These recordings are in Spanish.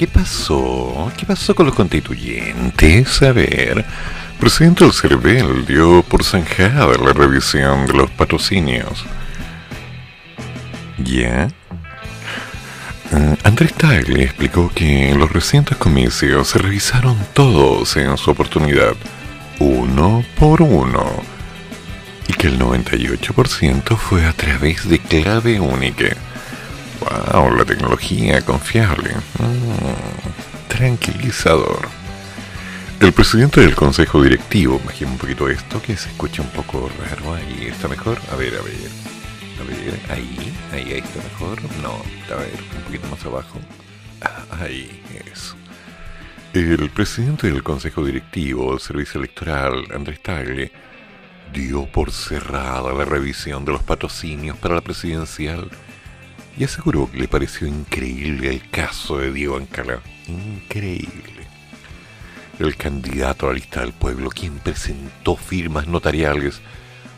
¿Qué pasó? ¿Qué pasó con los constituyentes? A ver, presidente del CERVEL dio por zanjada la revisión de los patrocinios. ¿Ya? Uh, Andrés Tagle explicó que los recientes comicios se revisaron todos en su oportunidad, uno por uno, y que el 98% fue a través de clave única. ¡Wow! La tecnología confiable. Mm, tranquilizador. El presidente del consejo directivo, imagino un poquito esto, que se escucha un poco raro ahí. ¿Está mejor? A ver, a ver. A ver, ahí, ahí, ahí está mejor. No, a ver, un poquito más abajo. Ah, ahí, eso. El presidente del Consejo Directivo del Servicio Electoral, Andrés Tagle, dio por cerrada la revisión de los patrocinios para la presidencial y aseguró que le pareció increíble el caso de Diego Ancalá. Increíble. El candidato a la lista del pueblo, quien presentó firmas notariales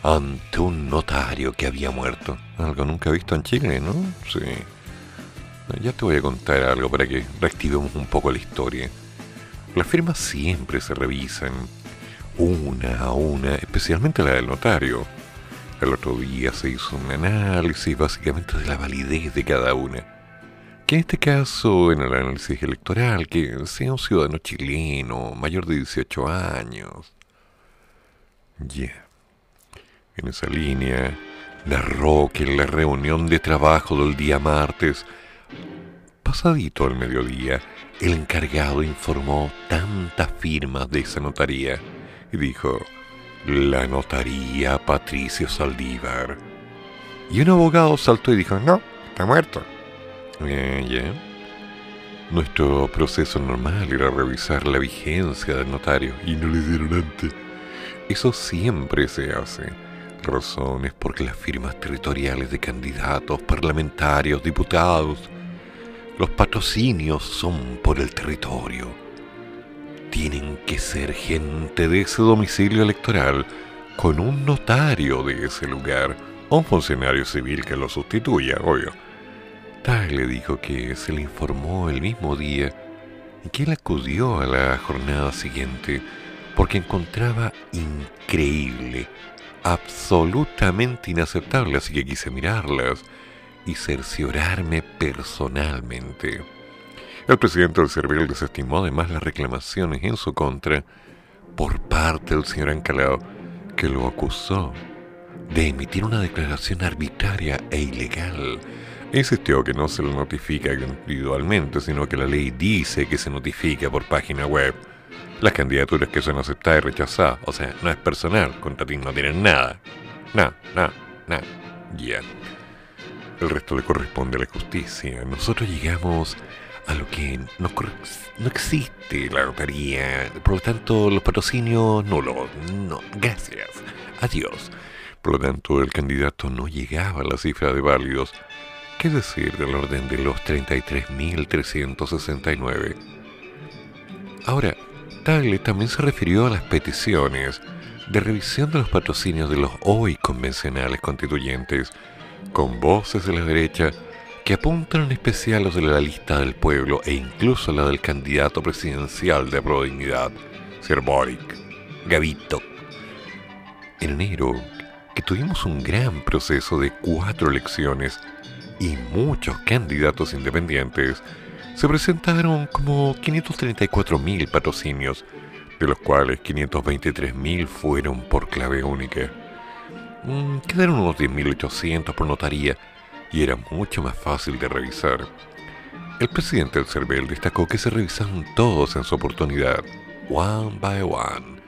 ante un notario que había muerto. Algo nunca visto en Chile, ¿no? Sí. Ya te voy a contar algo para que reactivemos un poco la historia. Las firmas siempre se revisan, una a una, especialmente la del notario. El otro día se hizo un análisis básicamente de la validez de cada una. Que en este caso, en el análisis electoral, que sea un ciudadano chileno, mayor de 18 años. Ya. En esa línea, narró que en la reunión de trabajo del día martes, pasadito al mediodía, el encargado informó tantas firmas de esa notaría y dijo, la notaría Patricio Saldívar. Y un abogado saltó y dijo, no, está muerto. Nuestro proceso normal era revisar la vigencia del notario y no le dieron antes. Eso siempre se hace razones porque las firmas territoriales de candidatos, parlamentarios, diputados, los patrocinios son por el territorio. Tienen que ser gente de ese domicilio electoral con un notario de ese lugar o un funcionario civil que lo sustituya, obvio. le dijo que se le informó el mismo día y que él acudió a la jornada siguiente porque encontraba increíble absolutamente inaceptable, así que quise mirarlas y cerciorarme personalmente. El presidente del Cervel desestimó además las reclamaciones en su contra por parte del señor Ancalao, que lo acusó de emitir una declaración arbitraria e ilegal. Insistió que no se lo notifica individualmente, sino que la ley dice que se notifica por página web las candidaturas que son aceptadas y rechazadas. O sea, no es personal, contra ti no tienen nada. Nada, nada, nada. Ya. El resto le corresponde a la justicia. Nosotros llegamos a lo que no, no existe la notaría. Por lo tanto, los patrocinios nulos. No, gracias. Adiós. Por lo tanto, el candidato no llegaba a la cifra de válidos. ¿Qué decir del orden de los 33.369? Ahora, Tagle también se refirió a las peticiones de revisión de los patrocinios de los hoy convencionales constituyentes, con voces de la derecha que apuntan en especial los de la lista del pueblo e incluso la del candidato presidencial de Pro Dignidad, Sir Gavito. En enero, que tuvimos un gran proceso de cuatro elecciones y muchos candidatos independientes, se presentaron como 534.000 patrocinios, de los cuales 523.000 fueron por clave única. Mm, quedaron unos 10.800 por notaría y era mucho más fácil de revisar. El presidente del CERVEL destacó que se revisaron todos en su oportunidad, one by one,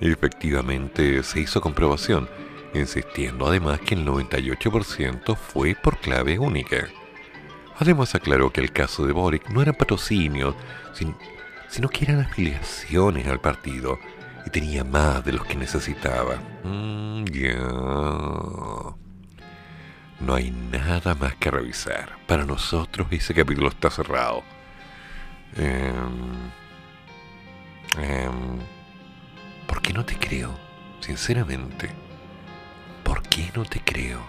y efectivamente se hizo comprobación, insistiendo además que el 98% fue por clave única. Además aclaró que el caso de Boric no era patrocinio, sino que eran afiliaciones al partido y tenía más de los que necesitaba. Mm, ya. No hay nada más que revisar. Para nosotros ese capítulo está cerrado. Em, em, ¿Por qué no te creo? Sinceramente, ¿por qué no te creo?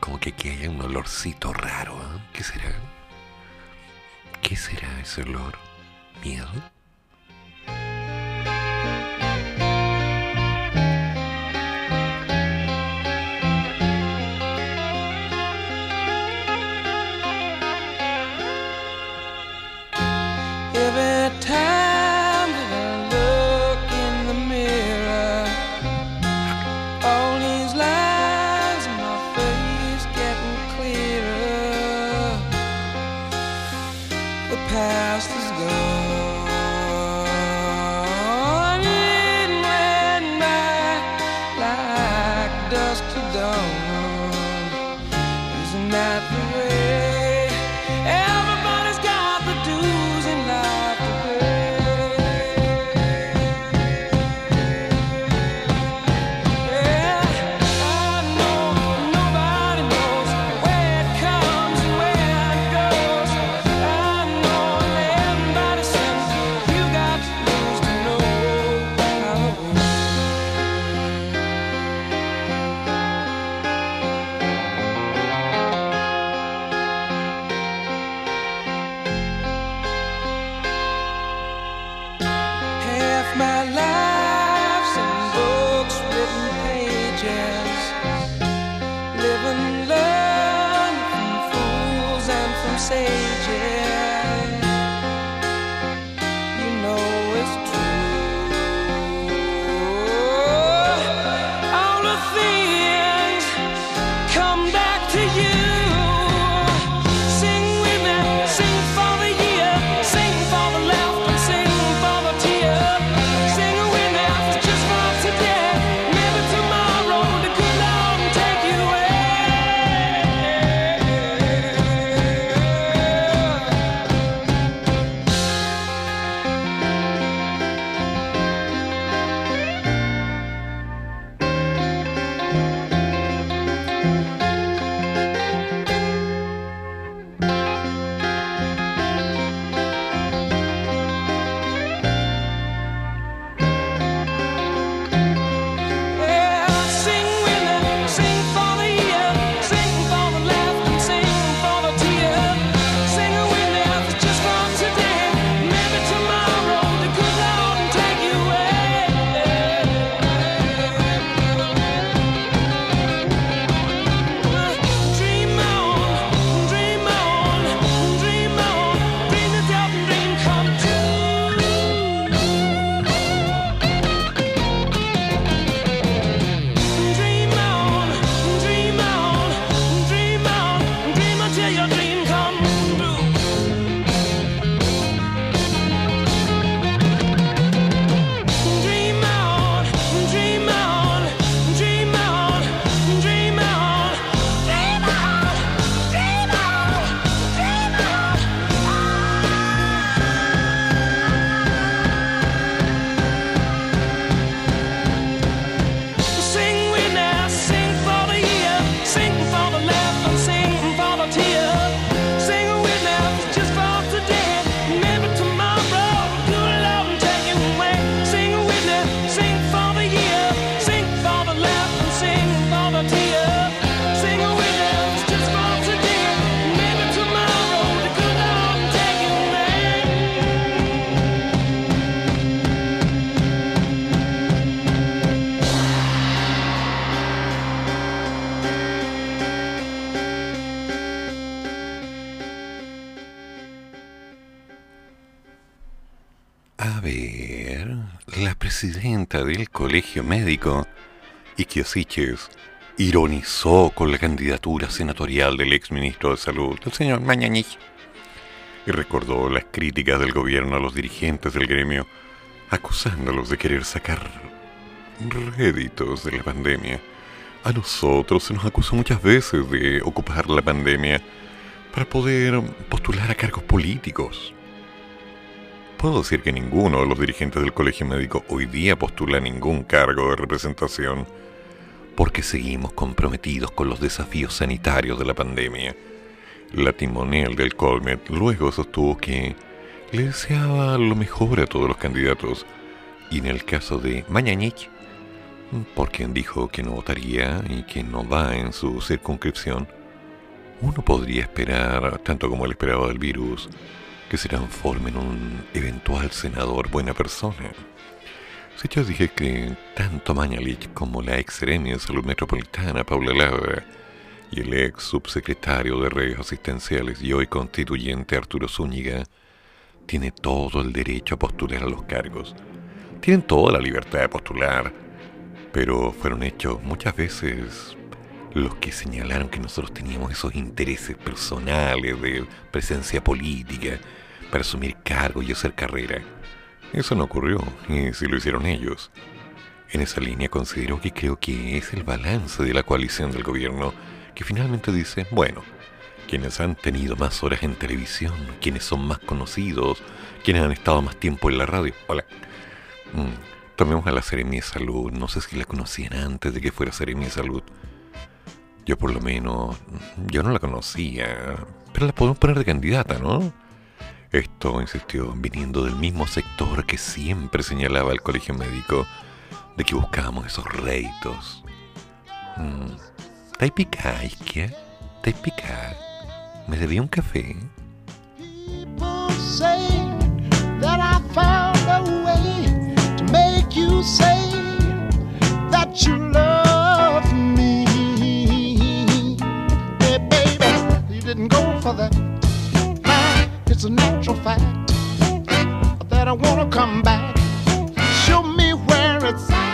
Como que aquí hay un olorcito raro, ¿eh? ¿Qué será? ¿Qué será ese olor? ¿Miedo? Colegio Médico, Iquiosiches, ironizó con la candidatura senatorial del exministro de Salud, el señor Mañanich, y recordó las críticas del gobierno a los dirigentes del gremio, acusándolos de querer sacar réditos de la pandemia, A nosotros se nos acusó muchas veces de ocupar la pandemia para poder postular a cargos políticos. Puedo decir que ninguno de los dirigentes del Colegio Médico hoy día postula ningún cargo de representación porque seguimos comprometidos con los desafíos sanitarios de la pandemia. La timonel del Colmet luego sostuvo que le deseaba lo mejor a todos los candidatos y en el caso de Mañañich, por quien dijo que no votaría y que no va en su circunscripción, uno podría esperar, tanto como el esperaba del virus, que se transforme en un eventual senador buena persona. Si yo dije que tanto Mañalich como la ex serenia de salud metropolitana, Paula Labra, y el ex subsecretario de redes asistenciales y hoy constituyente Arturo Zúñiga, tiene todo el derecho a postular a los cargos. Tienen toda la libertad de postular, pero fueron hechos muchas veces los que señalaron que nosotros teníamos esos intereses personales de presencia política para asumir cargos y hacer carrera. Eso no ocurrió, y si lo hicieron ellos. En esa línea considero que creo que es el balance de la coalición del gobierno que finalmente dice, bueno, quienes han tenido más horas en televisión, quienes son más conocidos, quienes han estado más tiempo en la radio. Hola. Mm, tomemos a la Seremia de Salud. No sé si la conocían antes de que fuera Seremia de Salud. Yo por lo menos, yo no la conocía, pero la podemos poner de candidata, ¿no? Esto, insistió, viniendo del mismo sector que siempre señalaba el colegio médico, de que buscábamos esos réditos. Mm. ¿Te picáis qué? ¿Te picáis? ¿Me debía un café? People say for that. It's a natural fact that I wanna come back. Show me where it's at.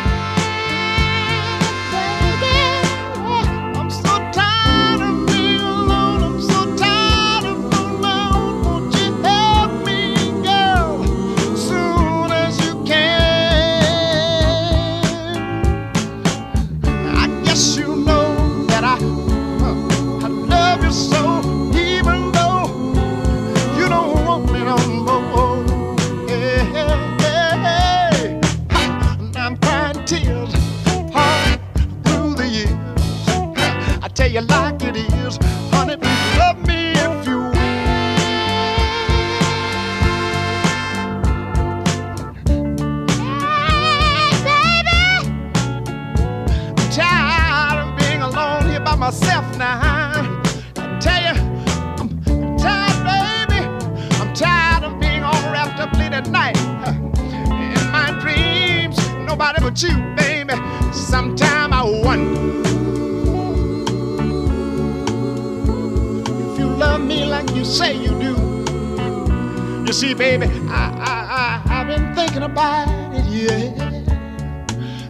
Nobody you, baby. Sometime I wonder. if you love me like you say you do. You see, baby, I, I, I, I've been thinking about it, yeah.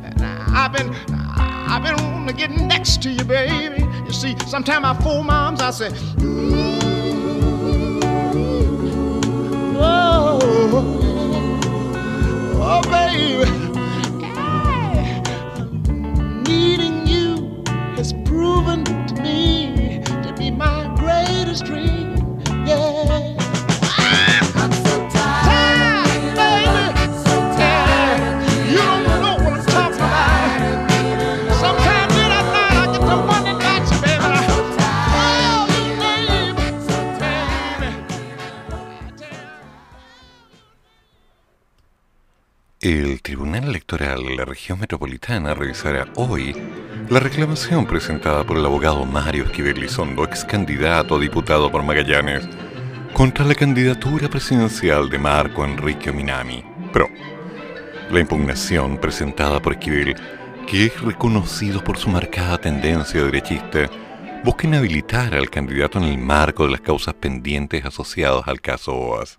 And I, I've been, I've been wanting to get next to you, baby. You see, sometimes I fool moms, I say, mm-hmm. oh, oh, baby. El Tribunal Electoral de la región metropolitana revisará hoy la reclamación presentada por el abogado Mario Esquivel Lizondo, ex candidato a diputado por Magallanes, contra la candidatura presidencial de Marco Enrique Minami, PRO. La impugnación presentada por Esquivel, que es reconocido por su marcada tendencia derechista, busca inhabilitar al candidato en el marco de las causas pendientes asociadas al caso OAS.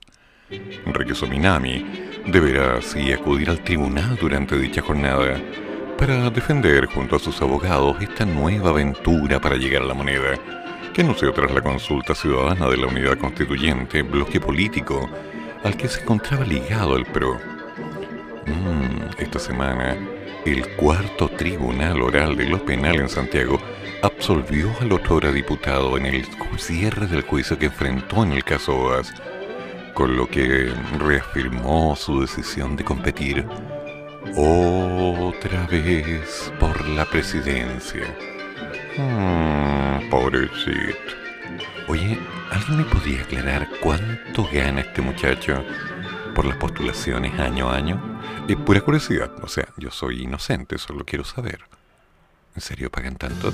Enrique Sominami deberá así acudir al tribunal durante dicha jornada para defender junto a sus abogados esta nueva aventura para llegar a la moneda, que anunció tras la consulta ciudadana de la Unidad Constituyente, bloque político al que se encontraba ligado el PRO. Mm, esta semana, el cuarto tribunal oral de lo penal en Santiago absolvió al otro diputado en el cierre del juicio que enfrentó en el caso OAS, con lo que reafirmó su decisión de competir otra vez por la presidencia. Hmm, pobrecito. Oye, ¿alguien me podría aclarar cuánto gana este muchacho por las postulaciones año a año? Es pura curiosidad, o sea, yo soy inocente, solo quiero saber. ¿En serio pagan tanto?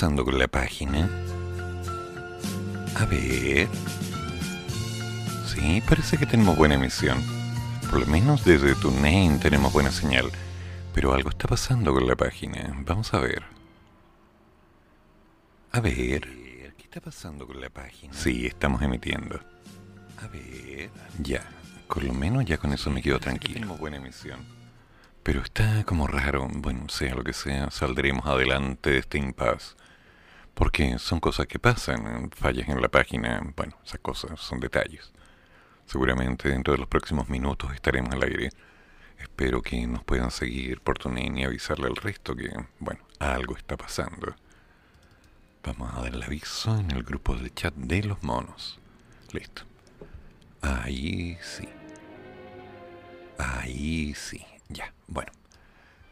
Pasando con la página? A ver. Sí, parece que tenemos buena emisión. Por lo menos desde tu name tenemos buena señal. Pero algo está pasando con la página. Vamos a ver. A ver. ¿Qué está pasando con la página? Sí, estamos emitiendo. A ver. Ya. Por lo menos ya con eso me quedo tranquilo. Tenemos buena emisión. Pero está como raro. Bueno, sea lo que sea, saldremos adelante de este impasse. Porque son cosas que pasan, fallas en la página, bueno, esas cosas son detalles. Seguramente dentro de los próximos minutos estaremos al aire. Espero que nos puedan seguir por TuneIn y avisarle al resto que, bueno, algo está pasando. Vamos a dar el aviso en el grupo de chat de los monos. Listo. Ahí sí. Ahí sí. Ya, bueno.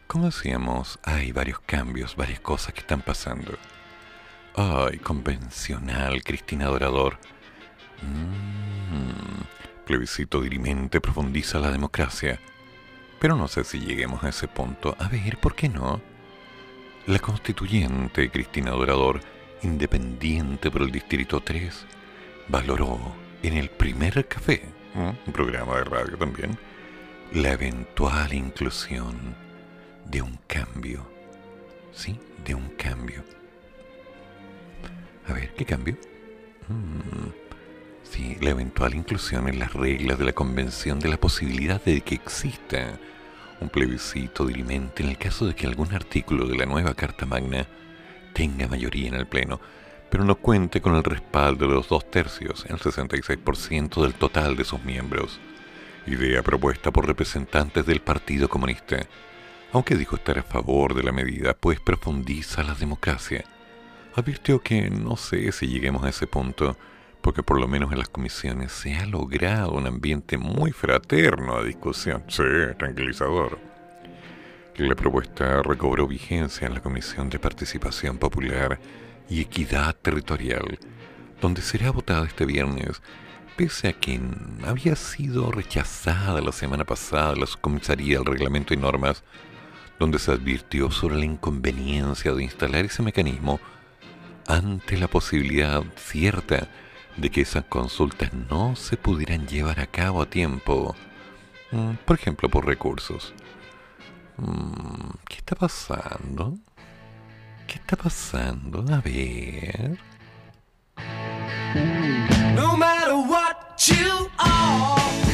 Como decíamos, hay varios cambios, varias cosas que están pasando. Ay, convencional, Cristina Dorador. Mm, plebiscito dirimente profundiza la democracia. Pero no sé si lleguemos a ese punto. A ver, ¿por qué no? La constituyente Cristina Dorador independiente por el Distrito 3, valoró en el primer café, un programa de radio también, la eventual inclusión de un cambio. ¿Sí? De un cambio. A ver, ¿qué cambio? Mm, sí, la eventual inclusión en las reglas de la convención de la posibilidad de que exista un plebiscito dirimente en el caso de que algún artículo de la nueva Carta Magna tenga mayoría en el Pleno, pero no cuente con el respaldo de los dos tercios, el 66% del total de sus miembros. Idea propuesta por representantes del Partido Comunista, aunque dijo estar a favor de la medida, pues profundiza la democracia. Advirtió que no sé si lleguemos a ese punto, porque por lo menos en las comisiones se ha logrado un ambiente muy fraterno a discusión. Sí, tranquilizador. La propuesta recobró vigencia en la Comisión de Participación Popular y Equidad Territorial, donde será votada este viernes, pese a que había sido rechazada la semana pasada la subcomisaría del Reglamento y Normas, donde se advirtió sobre la inconveniencia de instalar ese mecanismo ante la posibilidad cierta de que esas consultas no se pudieran llevar a cabo a tiempo, mm, por ejemplo por recursos. Mm, ¿Qué está pasando? ¿Qué está pasando? A ver. No matter what you are,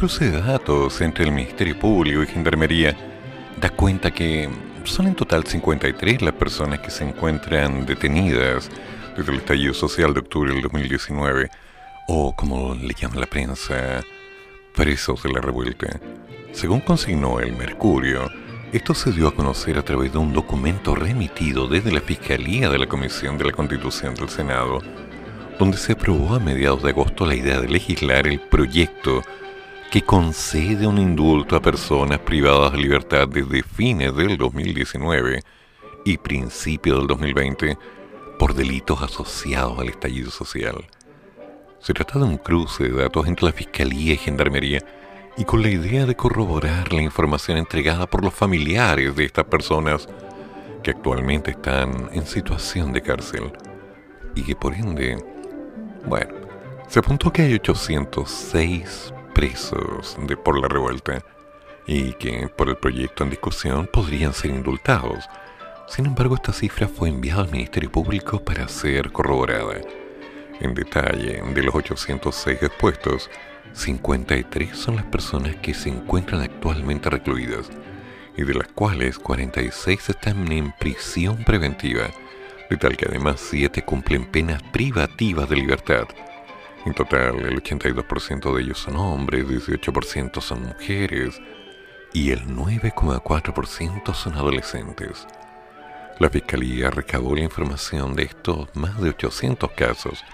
cruce de datos entre el Ministerio Público y Gendarmería da cuenta que son en total 53 las personas que se encuentran detenidas desde el estallido social de octubre del 2019, o como le llama la prensa, presos de la revuelta. Según consignó el Mercurio, esto se dio a conocer a través de un documento remitido desde la Fiscalía de la Comisión de la Constitución del Senado, donde se aprobó a mediados de agosto la idea de legislar el proyecto que concede un indulto a personas privadas de libertad desde fines del 2019 y principio del 2020 por delitos asociados al estallido social. Se trata de un cruce de datos entre la Fiscalía y Gendarmería y con la idea de corroborar la información entregada por los familiares de estas personas que actualmente están en situación de cárcel y que por ende, bueno, se apuntó que hay 806 presos de por la revuelta y que por el proyecto en discusión podrían ser indultados sin embargo, esta cifra fue enviada al Ministerio Público para ser corroborada. En detalle, de los 806 expuestos, 53 son las personas que se encuentran actualmente recluidas y de las cuales 46 están en prisión preventiva, de tal que además 7 cumplen penas privativas de libertad. En total, el 82% de ellos son hombres, 18% son mujeres y el 9,4% son adolescentes. La Fiscalía recabó la información de estos más de 800 casos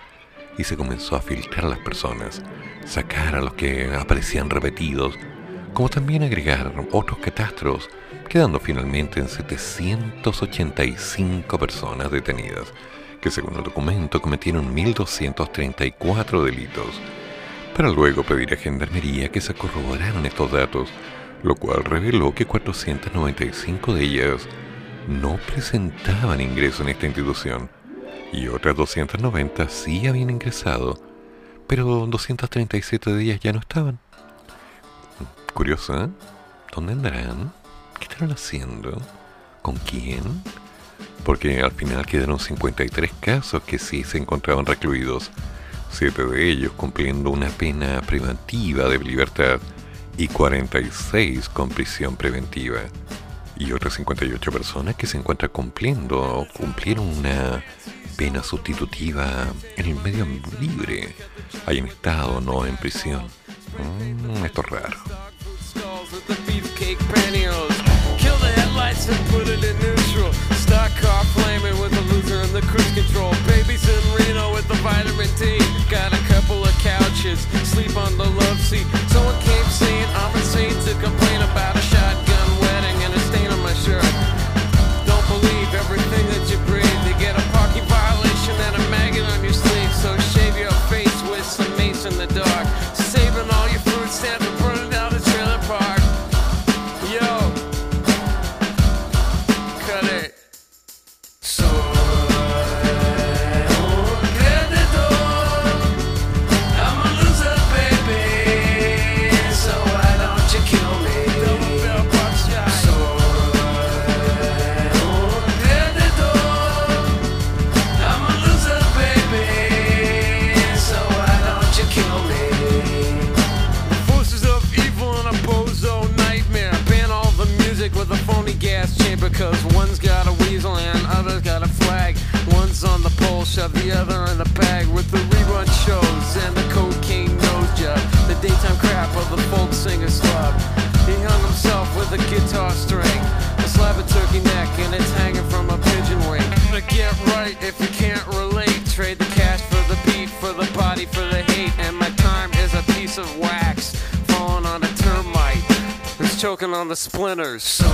y se comenzó a filtrar a las personas, sacar a los que aparecían repetidos, como también agregar otros catastros, quedando finalmente en 785 personas detenidas, que según el documento cometieron 1.234 delitos, para luego pedir a Gendarmería que se corroboraran estos datos, lo cual reveló que 495 de ellas no presentaban ingreso en esta institución y otras 290 sí habían ingresado, pero 237 de ellas ya no estaban. Curioso, ¿eh? ¿Dónde andarán? ¿Qué estarán haciendo? ¿Con quién? Porque al final quedaron 53 casos que sí se encontraban recluidos, siete de ellos cumpliendo una pena preventiva de libertad y 46 con prisión preventiva y otras 58 personas que se encuentran cumpliendo o cumplieron una pena sustitutiva en el medio libre, hayan estado no en prisión. Mm, esto es raro. Couches, sleep on the love seat. Someone came saying I'm insane to complain Cause one's got a weasel and other's got a flag. One's on the pole, shove the other in the bag. With the rerun shows and the cocaine nose job. The daytime crap of the folk singer's slub. He hung himself with a guitar string. A slab of turkey neck and it's hanging from a pigeon wing. But get right if you can't relate. Trade the cash for the beat, for the body, for the hate. And my time is a piece of wax falling on a termite who's choking on the splinters. So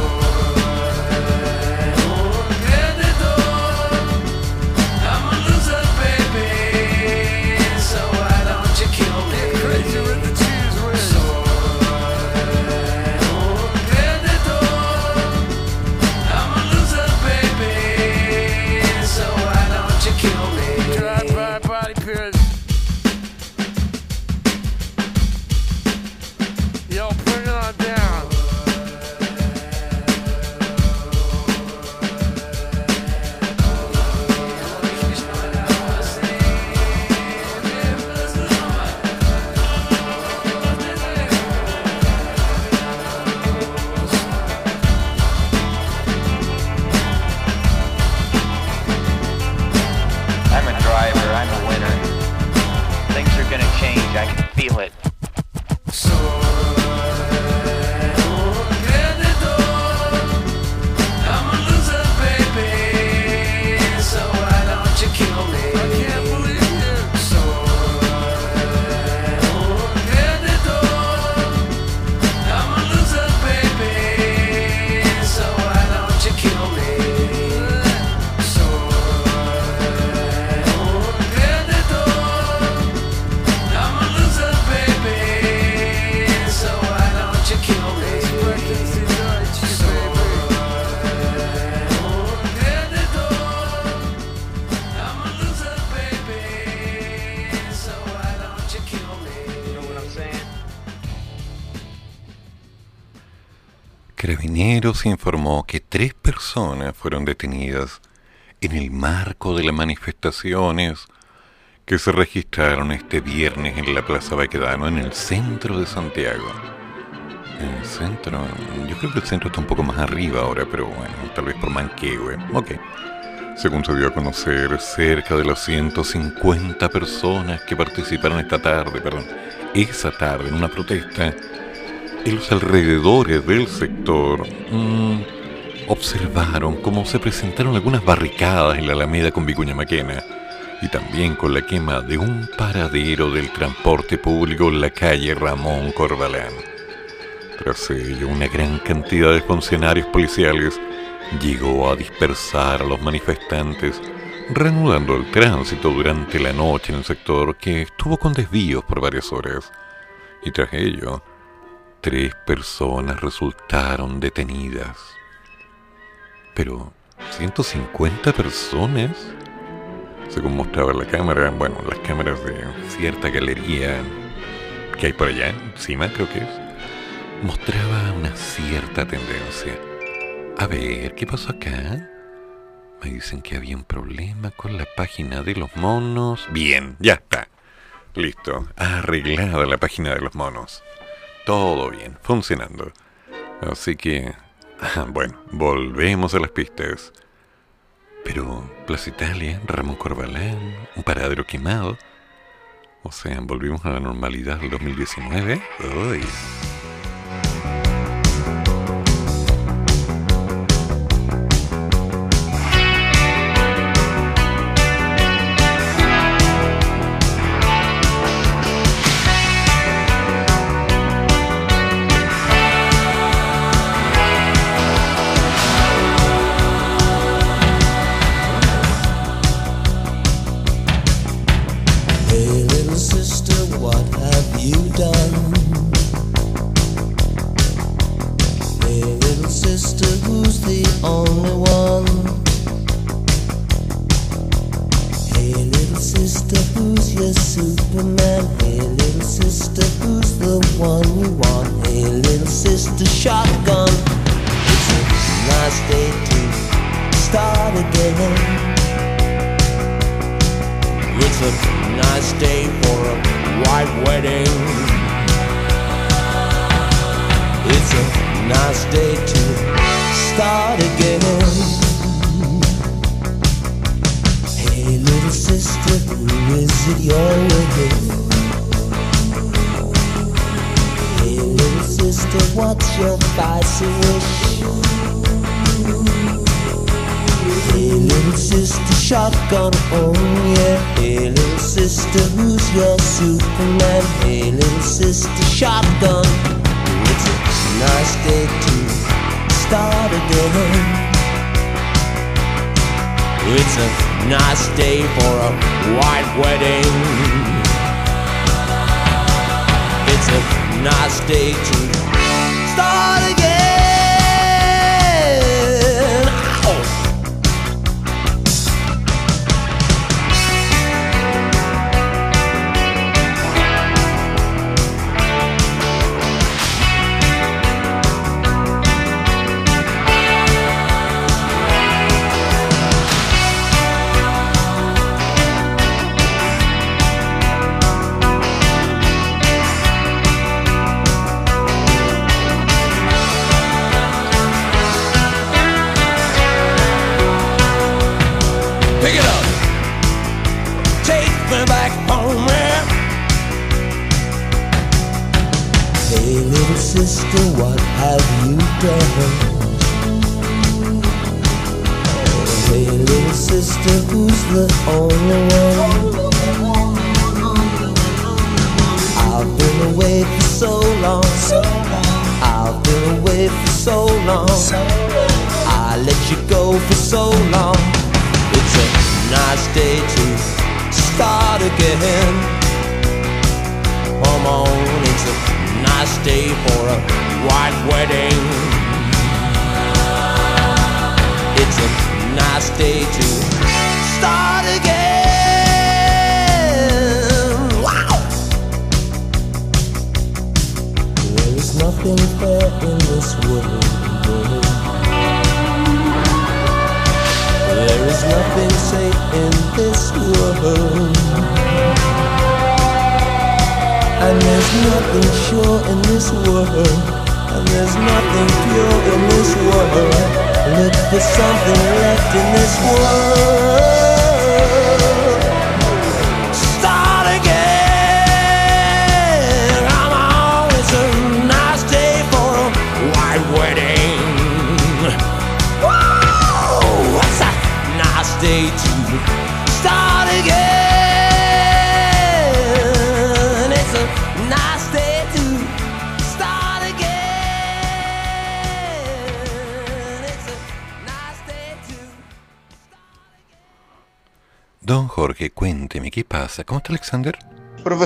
Carabineros informó que tres personas fueron detenidas en el marco de las manifestaciones que se registraron este viernes en la Plaza Baquedano, en el centro de Santiago. En el centro, yo creo que el centro está un poco más arriba ahora, pero bueno, tal vez por Manquehue. Ok. Según se dio a conocer, cerca de las 150 personas que participaron esta tarde, perdón, esa tarde en una protesta en los alrededores del sector, mmm, observaron cómo se presentaron algunas barricadas en la Alameda con Vicuña Maquena y también con la quema de un paradero del transporte público en la calle Ramón Corbalán. Tras ello, una gran cantidad de funcionarios policiales llegó a dispersar a los manifestantes, reanudando el tránsito durante la noche en el sector que estuvo con desvíos por varias horas. Y tras ello, tres personas resultaron detenidas. Pero, ¿150 personas? Según mostraba la cámara, bueno, las cámaras de cierta galería que hay por allá, encima creo que es, mostraba una cierta tendencia. A ver, ¿qué pasó acá? Me dicen que había un problema con la página de los monos. Bien, ya está. Listo, arreglada la página de los monos. Todo bien, funcionando. Así que Bueno, volvemos a las pistas. Pero Plaza Italia, Ramón Corbalán, un paradero quemado. O sea, volvimos a la normalidad del 2019. Uy. a nice day for a white wedding. It's a nice day to start again. Hey, little sister, who is it you're with? Hey, little sister, what's your fancy wish? Hey, little sister, shotgun home, yeah. Hey, little sister, who's your Superman? Hey, little sister, shotgun. It's a nice day to start again. It's a nice day for a white wedding. It's a nice day to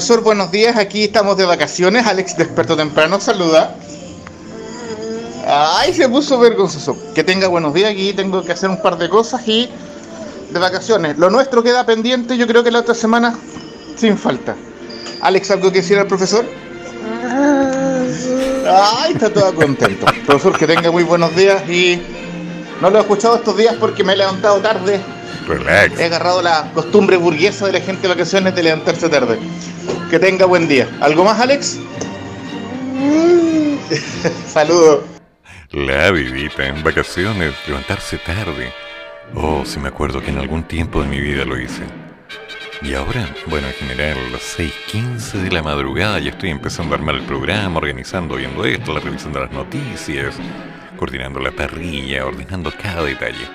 Profesor, buenos días. Aquí estamos de vacaciones. Alex, desperto temprano, saluda. Ay, se puso vergonzoso. Que tenga buenos días. Aquí tengo que hacer un par de cosas y de vacaciones. Lo nuestro queda pendiente, yo creo que la otra semana, sin falta. Alex, ¿algo que decir al profesor? Ay, está todo contento. Profesor, que tenga muy buenos días y no lo he escuchado estos días porque me he levantado tarde He agarrado la costumbre burguesa de la gente de vacaciones de levantarse tarde. Que tenga buen día. ¿Algo más, Alex? Saludos. La vivita en vacaciones, levantarse tarde. Oh, si me acuerdo que en algún tiempo de mi vida lo hice. Y ahora, bueno, en general, las 6.15 de la madrugada ya estoy empezando a armar el programa, organizando, viendo esto, de las noticias, coordinando la parrilla, ordenando cada detalle.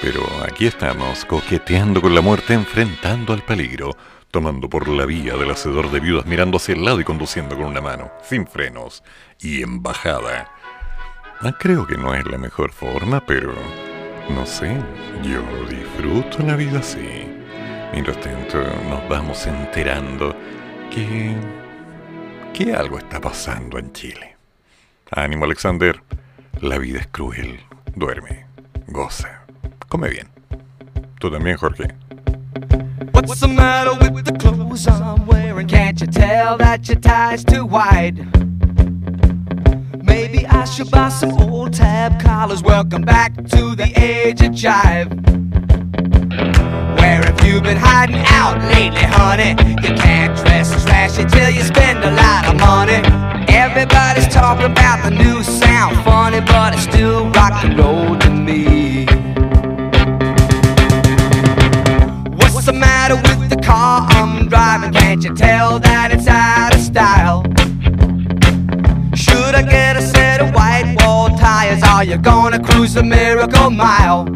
Pero aquí estamos, coqueteando con la muerte, enfrentando al peligro, tomando por la vía del hacedor de viudas, mirando hacia el lado y conduciendo con una mano, sin frenos y en bajada. Ah, creo que no es la mejor forma, pero no sé, yo disfruto la vida así. Mientras tanto, nos vamos enterando que. que algo está pasando en Chile. Ánimo, Alexander. La vida es cruel. Duerme. Goza. Come bien. Tú también, Jorge. What's the matter with the clothes I'm wearing? Can't you tell that your tie's too wide? Maybe I should buy some old tab collars. Welcome back to the age of jive. Where have you been hiding out lately, honey? You can't dress as flashy till you spend a lot of money. Everybody's talking about the new sound, funny, but it's still rock and roll to me. Matter with the car I'm driving? Can't you tell that it's out of style? Should I get a set of white wall tires? Are you gonna cruise the miracle mile?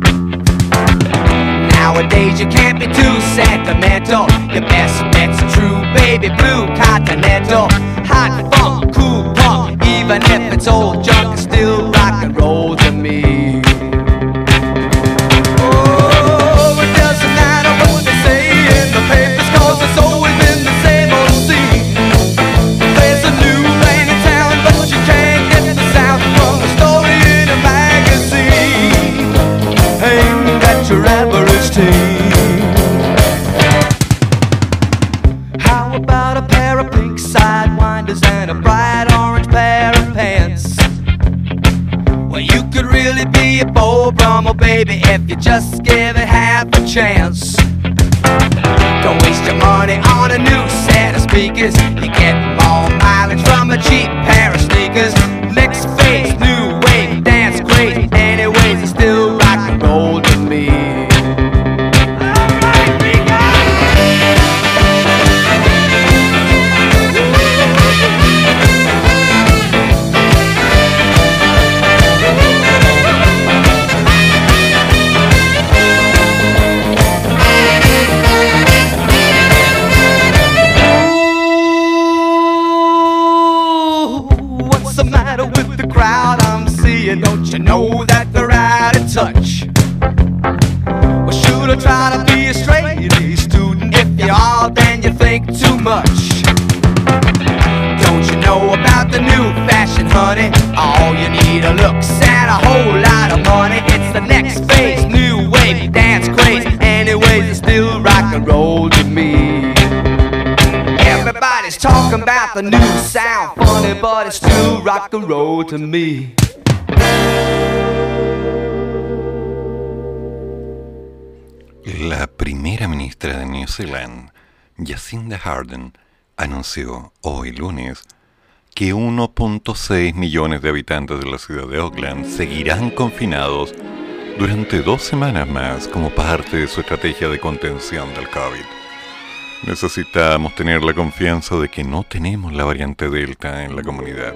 Nowadays you can't be too sentimental. Your best bet's true baby blue continental. Hot funk, cool punk, even if it's old junk, it's still rock and roll baby, if you just give it half a chance. Don't waste your money on a new set of speakers. You get more mileage from a cheap pair of sneakers. La primera ministra de New Zealand, Jacinda Ardern, anunció hoy lunes que 1.6 millones de habitantes de la ciudad de Auckland seguirán confinados durante dos semanas más como parte de su estrategia de contención del COVID. Necesitamos tener la confianza de que no tenemos la variante Delta en la comunidad,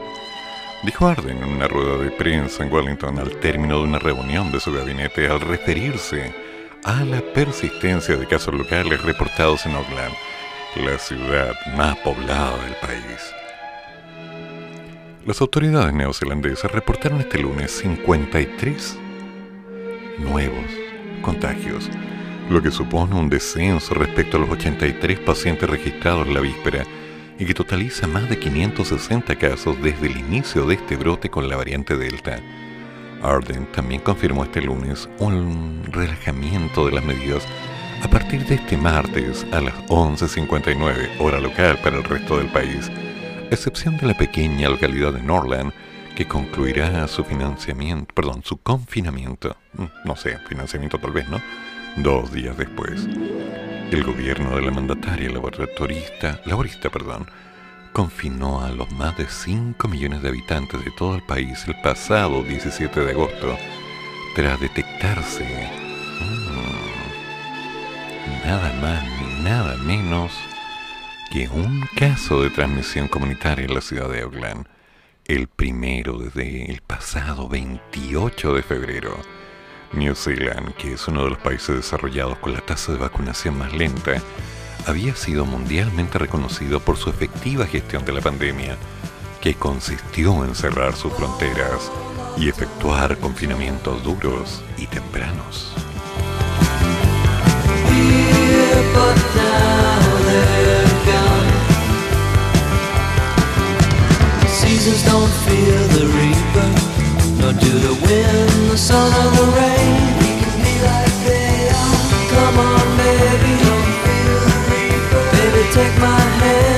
dijo Arden en una rueda de prensa en Wellington al término de una reunión de su gabinete al referirse a la persistencia de casos locales reportados en Auckland, la ciudad más poblada del país. Las autoridades neozelandesas reportaron este lunes 53 nuevos contagios, lo que supone un descenso respecto a los 83 pacientes registrados la víspera y que totaliza más de 560 casos desde el inicio de este brote con la variante Delta. Arden también confirmó este lunes un relajamiento de las medidas a partir de este martes a las 11.59 hora local para el resto del país, excepción de la pequeña localidad de Norland, que concluirá su financiamiento, perdón, su confinamiento, mm, no sé, financiamiento tal vez, ¿no? Dos días después. El gobierno de la mandataria laboratorista, laborista, perdón, confinó a los más de 5 millones de habitantes de todo el país el pasado 17 de agosto tras detectarse mm, nada más ni nada menos que un caso de transmisión comunitaria en la ciudad de Auckland el primero desde el pasado 28 de febrero. New Zealand, que es uno de los países desarrollados con la tasa de vacunación más lenta, había sido mundialmente reconocido por su efectiva gestión de la pandemia, que consistió en cerrar sus fronteras y efectuar confinamientos duros y tempranos. Nor do the wind, the sun, or the rain. We can be like they are. Come on, baby, don't feel the reaper. Baby, take my hand,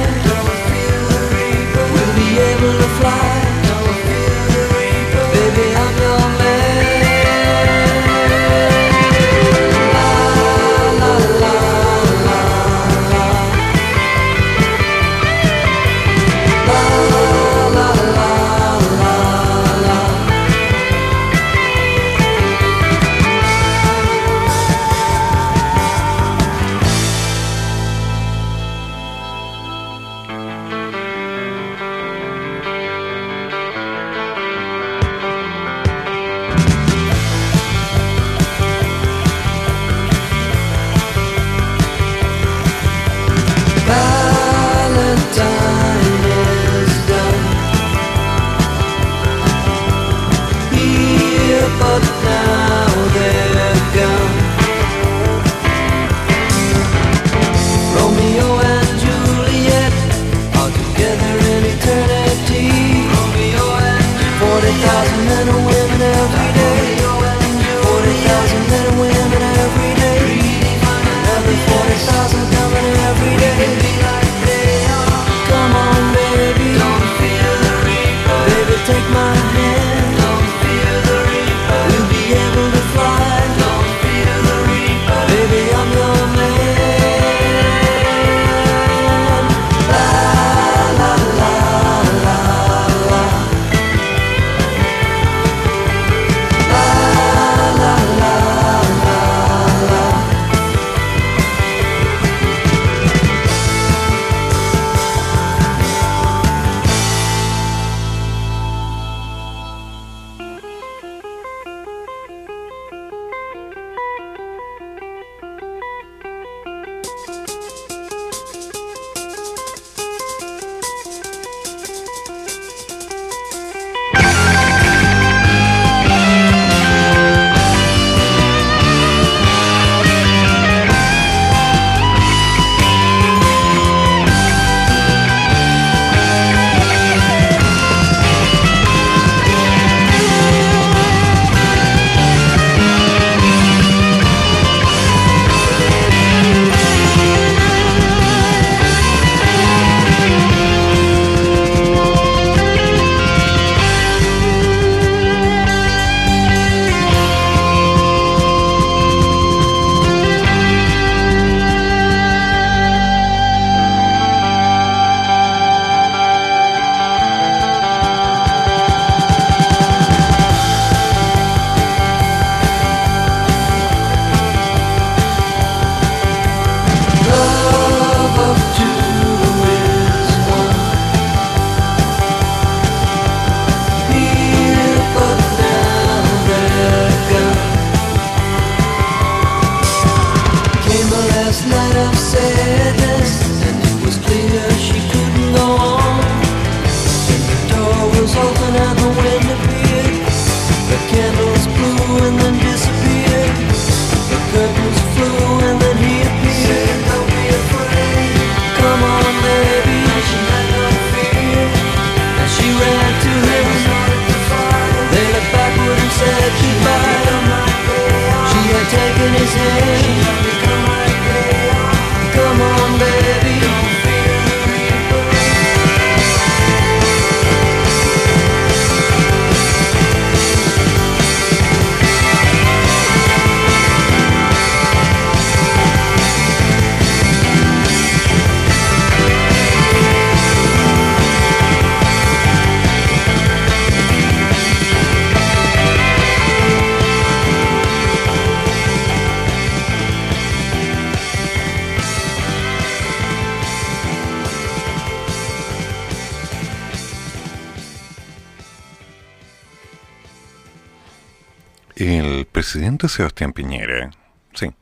Sebastián Piñera, sí,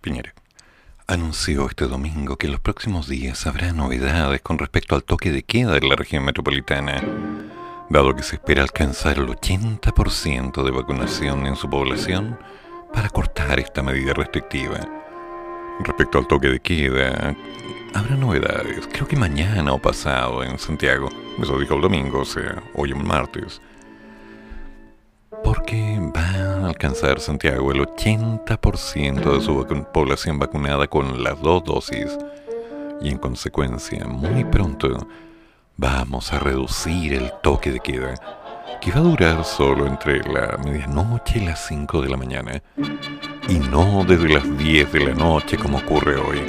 Piñera, anunció este domingo que en los próximos días habrá novedades con respecto al toque de queda en la región metropolitana, dado que se espera alcanzar el 80% de vacunación en su población para cortar esta medida restrictiva. Respecto al toque de queda, habrá novedades, creo que mañana o pasado en Santiago, eso dijo el domingo, o sea, hoy un martes porque alcanzar Santiago el 80% de su población vacunada con las dos dosis y en consecuencia muy pronto vamos a reducir el toque de queda que va a durar solo entre la medianoche y las 5 de la mañana y no desde las 10 de la noche como ocurre hoy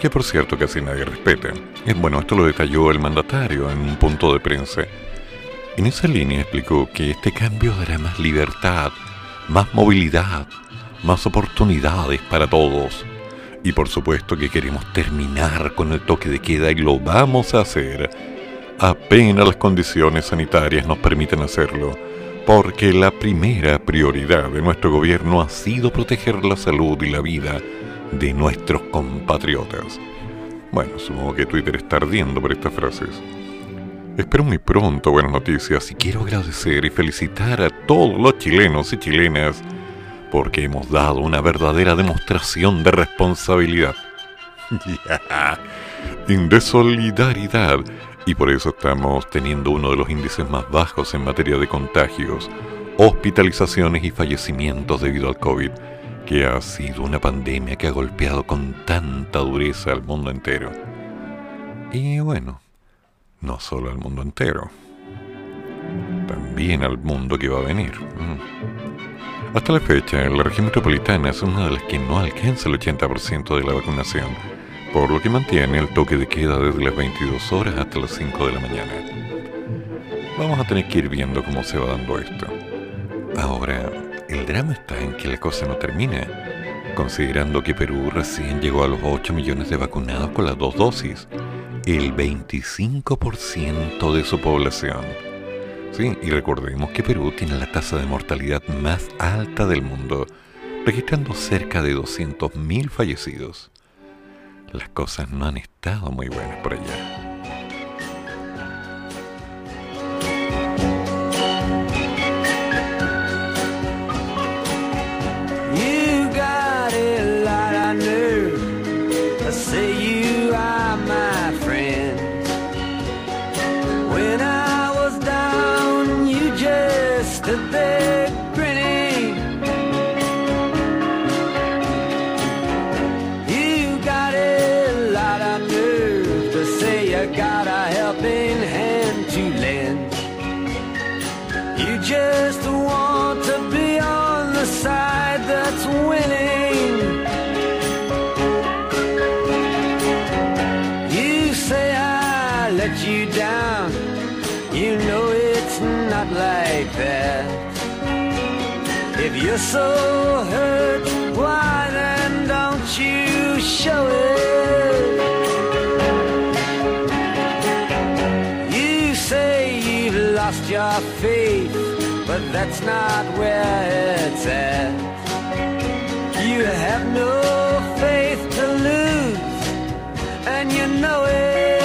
que por cierto casi nadie respeta. Bueno, esto lo detalló el mandatario en un punto de prensa en esa línea explicó que este cambio dará más libertad, más movilidad, más oportunidades para todos. Y por supuesto que queremos terminar con el toque de queda y lo vamos a hacer apenas las condiciones sanitarias nos permiten hacerlo, porque la primera prioridad de nuestro gobierno ha sido proteger la salud y la vida de nuestros compatriotas. Bueno, supongo que Twitter está ardiendo por estas frases. Espero muy pronto buenas noticias y quiero agradecer y felicitar a todos los chilenos y chilenas porque hemos dado una verdadera demostración de responsabilidad. de solidaridad. Y por eso estamos teniendo uno de los índices más bajos en materia de contagios, hospitalizaciones y fallecimientos debido al COVID, que ha sido una pandemia que ha golpeado con tanta dureza al mundo entero. Y bueno, no solo al mundo entero, también al mundo que va a venir. Mm. Hasta la fecha, la región metropolitana es una de las que no alcanza el 80% de la vacunación, por lo que mantiene el toque de queda desde las 22 horas hasta las 5 de la mañana. Vamos a tener que ir viendo cómo se va dando esto. Ahora, el drama está en que la cosa no termina, considerando que Perú recién llegó a los 8 millones de vacunados con las dos dosis el 25% de su población. Sí, y recordemos que Perú tiene la tasa de mortalidad más alta del mundo, registrando cerca de 200.000 fallecidos. Las cosas no han estado muy buenas por allá. You're so hurt, why then don't you show it? You say you've lost your faith, but that's not where it's at. You have no faith to lose, and you know it.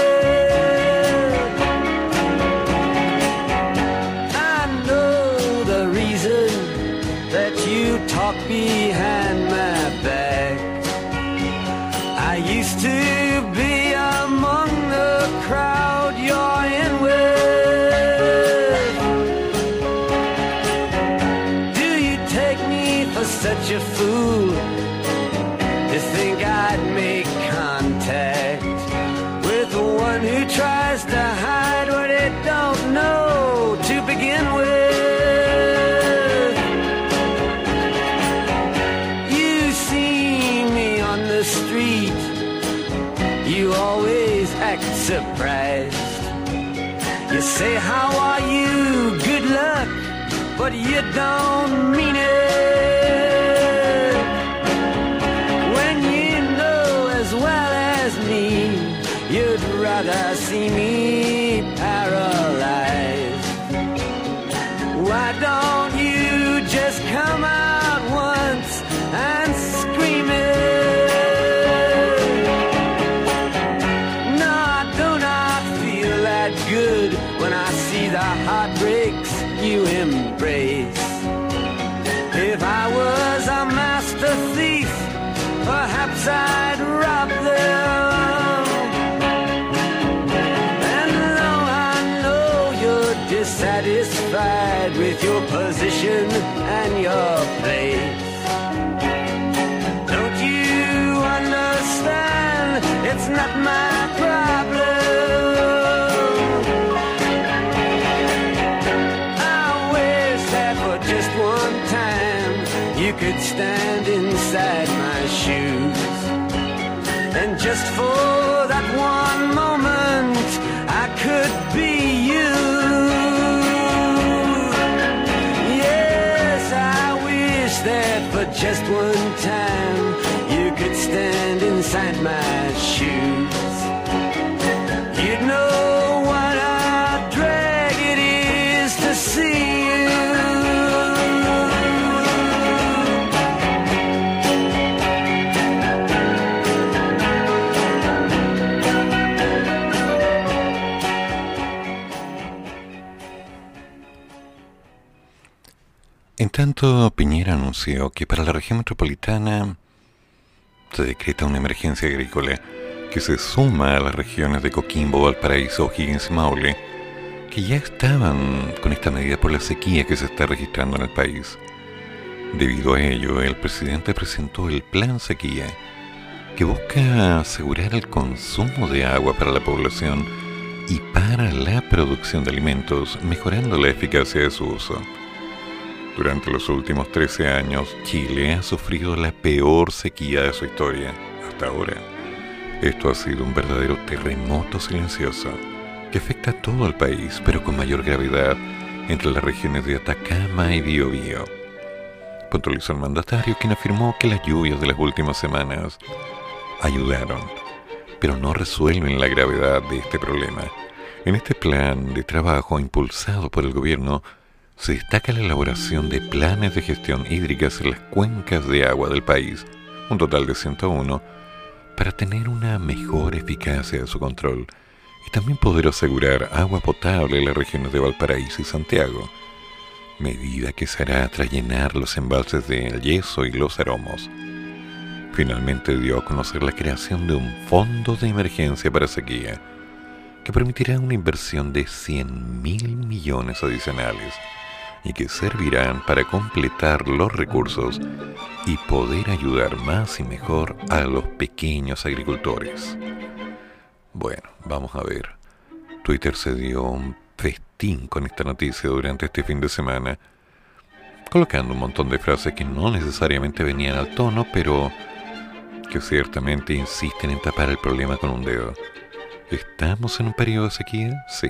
But you don't mean just one time. You could stand En tanto, Piñera anunció que para la región metropolitana se decreta una emergencia agrícola que se suma a las regiones de Coquimbo, Valparaíso, O'Higgins y Maule, que ya estaban con esta medida por la sequía que se está registrando en el país. Debido a ello, el presidente presentó el Plan Sequía, que busca asegurar el consumo de agua para la población y para la producción de alimentos, mejorando la eficacia de su uso. Durante los últimos 13 años, Chile ha sufrido la peor sequía de su historia hasta ahora. Esto ha sido un verdadero terremoto silencioso que afecta a todo el país, pero con mayor gravedad entre las regiones de Atacama y Biobío. Puntualizó el mandatario, quien afirmó que las lluvias de las últimas semanas ayudaron, pero no resuelven la gravedad de este problema. En este plan de trabajo impulsado por el gobierno, se destaca la elaboración de planes de gestión hídricas en las cuencas de agua del país, un total de 101, para tener una mejor eficacia de su control y también poder asegurar agua potable en las regiones de Valparaíso y Santiago, medida que se hará tras llenar los embalses de El Yeso y Los Aromos. Finalmente dio a conocer la creación de un fondo de emergencia para sequía, que permitirá una inversión de 100 mil millones adicionales y que servirán para completar los recursos y poder ayudar más y mejor a los pequeños agricultores. Bueno, vamos a ver. Twitter se dio un festín con esta noticia durante este fin de semana, colocando un montón de frases que no necesariamente venían al tono, pero que ciertamente insisten en tapar el problema con un dedo. ¿Estamos en un periodo de sequía? Sí.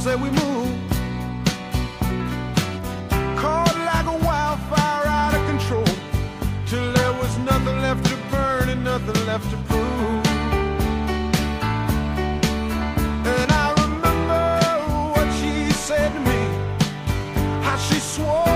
mountains that we move. Caught like a wildfire out of control. Till there was nothing left to burn and nothing left to prove. And I remember what she said to me, how she swore.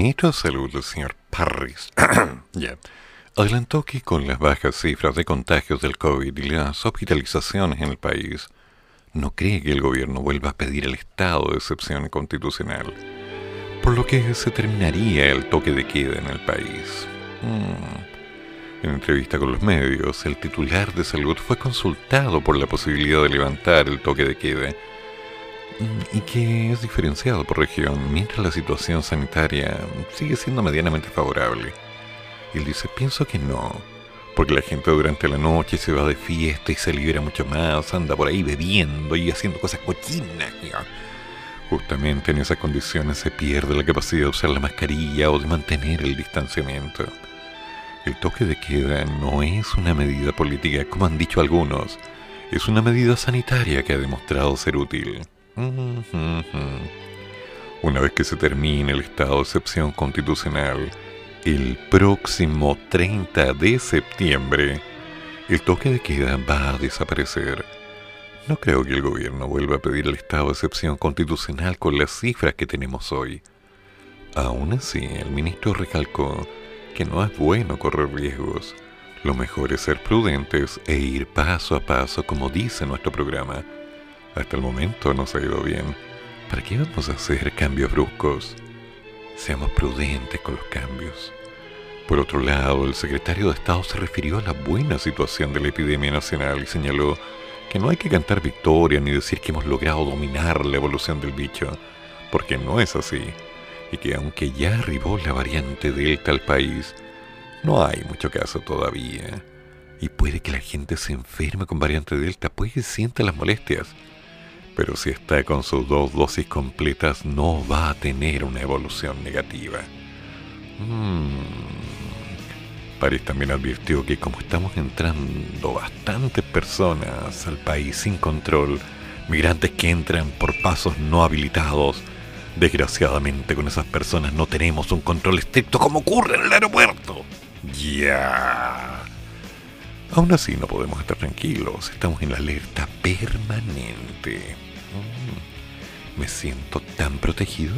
Ministro de Salud, el señor Parris, ya, adelantó que con las bajas cifras de contagios del COVID y las hospitalizaciones en el país, no cree que el gobierno vuelva a pedir el estado de excepción constitucional, por lo que se terminaría el toque de queda en el país. Mm. En entrevista con los medios, el titular de salud fue consultado por la posibilidad de levantar el toque de queda y que es diferenciado por región, mientras la situación sanitaria sigue siendo medianamente favorable. Él dice, pienso que no, porque la gente durante la noche se va de fiesta y se libera mucho más, anda por ahí bebiendo y haciendo cosas cochinas. Justamente en esas condiciones se pierde la capacidad de usar la mascarilla o de mantener el distanciamiento. El toque de queda no es una medida política como han dicho algunos, es una medida sanitaria que ha demostrado ser útil. Una vez que se termine el estado de excepción constitucional, el próximo 30 de septiembre, el toque de queda va a desaparecer. No creo que el gobierno vuelva a pedir el estado de excepción constitucional con las cifras que tenemos hoy. Aún así, el ministro recalcó que no es bueno correr riesgos. Lo mejor es ser prudentes e ir paso a paso como dice nuestro programa. Hasta el momento nos ha ido bien. ¿Para qué vamos a hacer cambios bruscos? Seamos prudentes con los cambios. Por otro lado, el secretario de Estado se refirió a la buena situación de la epidemia nacional y señaló que no hay que cantar victoria ni decir que hemos logrado dominar la evolución del bicho, porque no es así, y que aunque ya arribó la variante Delta al país, no hay mucho caso todavía. Y puede que la gente se enferme con variante Delta, puede que sienta las molestias, pero si está con sus dos dosis completas no va a tener una evolución negativa. Hmm. París también advirtió que como estamos entrando bastantes personas al país sin control, migrantes que entran por pasos no habilitados, desgraciadamente con esas personas no tenemos un control estricto como ocurre en el aeropuerto. Ya. Aún así no podemos estar tranquilos, estamos en la alerta permanente. Me siento tan protegido.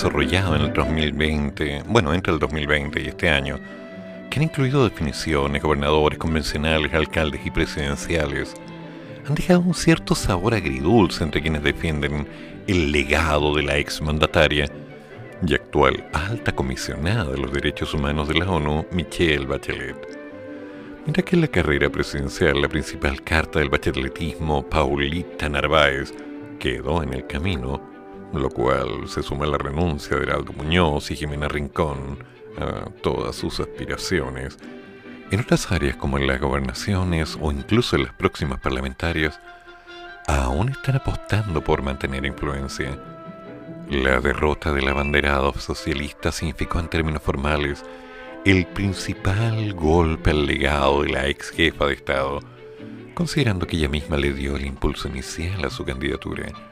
Desarrollado en el 2020, bueno, entre el 2020 y este año, que han incluido definiciones, gobernadores convencionales, alcaldes y presidenciales, han dejado un cierto sabor agridulce entre quienes defienden el legado de la exmandataria y actual alta comisionada de los derechos humanos de la ONU, Michelle Bachelet. Mira que en la carrera presidencial la principal carta del bacheletismo, Paulita Narváez, quedó en el camino, lo cual se suma la renuncia de Heraldo Muñoz y Jimena Rincón a todas sus aspiraciones. En otras áreas como en las gobernaciones o incluso en las próximas parlamentarias, aún están apostando por mantener influencia. La derrota del abanderado socialista significó en términos formales el principal golpe al legado de la ex jefa de Estado, considerando que ella misma le dio el impulso inicial a su candidatura.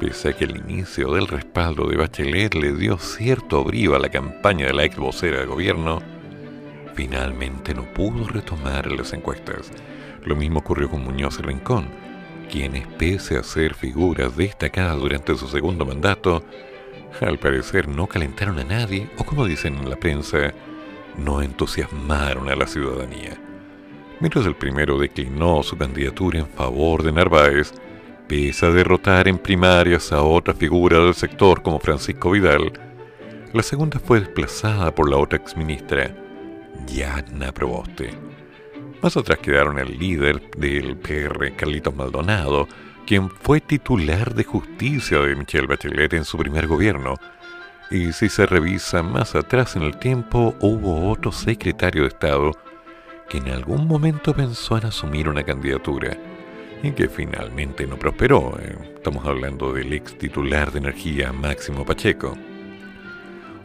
Pese a que el inicio del respaldo de Bachelet le dio cierto brío a la campaña de la ex vocera de gobierno, finalmente no pudo retomar las encuestas. Lo mismo ocurrió con Muñoz y Rincón, quienes pese a ser figuras destacadas durante su segundo mandato, al parecer no calentaron a nadie o como dicen en la prensa, no entusiasmaron a la ciudadanía mientras el primero declinó su candidatura en favor de Narváez, pese a derrotar en primarias a otra figura del sector como Francisco Vidal, la segunda fue desplazada por la otra exministra, Yana Proboste. Más atrás quedaron el líder del PR, Carlitos Maldonado, quien fue titular de justicia de Michelle Bachelet en su primer gobierno. Y si se revisa más atrás en el tiempo, hubo otro secretario de Estado que en algún momento pensó en asumir una candidatura y que finalmente no prosperó. Eh, estamos hablando del ex titular de energía Máximo Pacheco.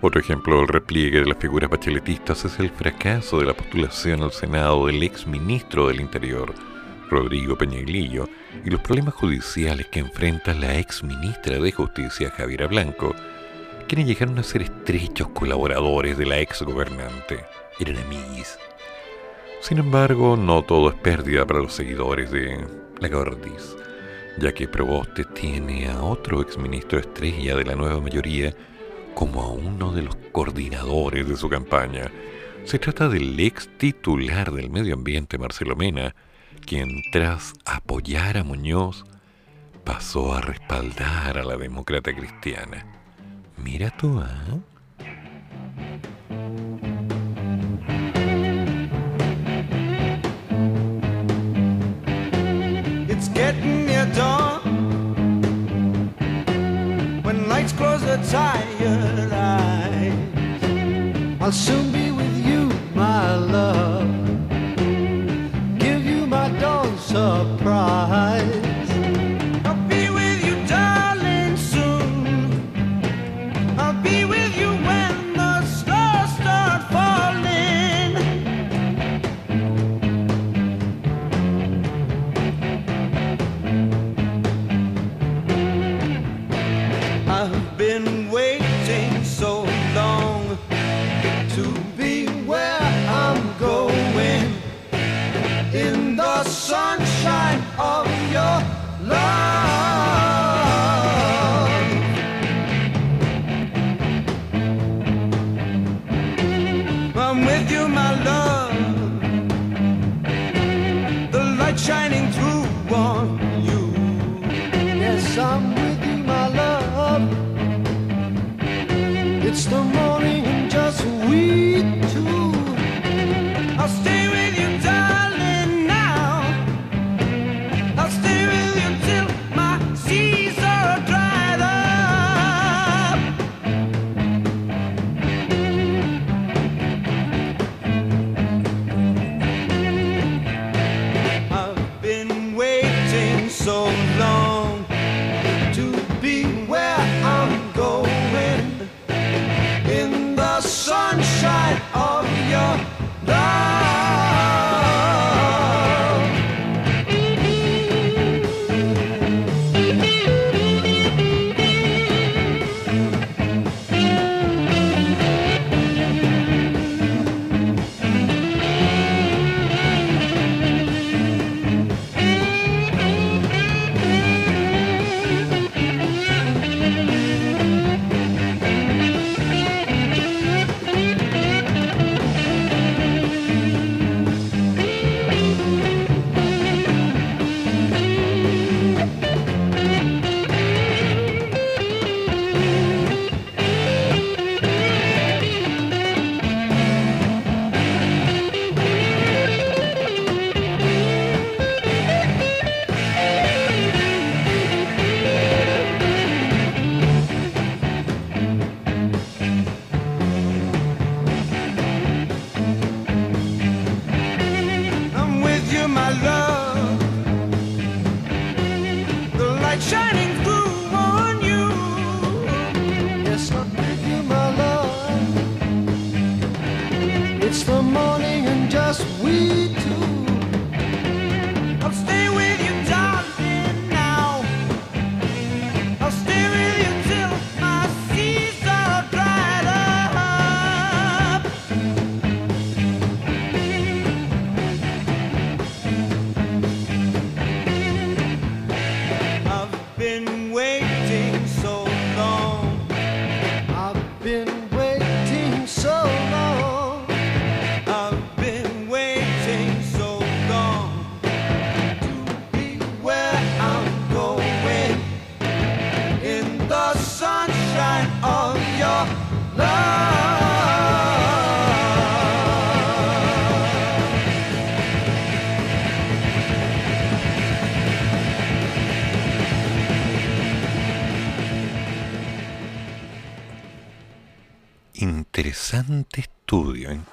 Otro ejemplo del repliegue de las figuras bacheletistas es el fracaso de la postulación al Senado del ex ministro del Interior, Rodrigo Peñailillo, y los problemas judiciales que enfrenta la ex ministra de Justicia, Javiera Blanco, quienes llegaron a ser estrechos colaboradores de la ex gobernante. Eran amigos. Sin embargo, no todo es pérdida para los seguidores de la Gordis, ya que Proboste tiene a otro exministro estrella de la nueva mayoría como a uno de los coordinadores de su campaña. Se trata del ex titular del medio ambiente, Marcelo Mena, quien tras apoyar a Muñoz pasó a respaldar a la demócrata cristiana. Mira tú. It's getting near dawn. When lights close the tired eyes, I'll soon be with you, my love. Give you my dawn surprise.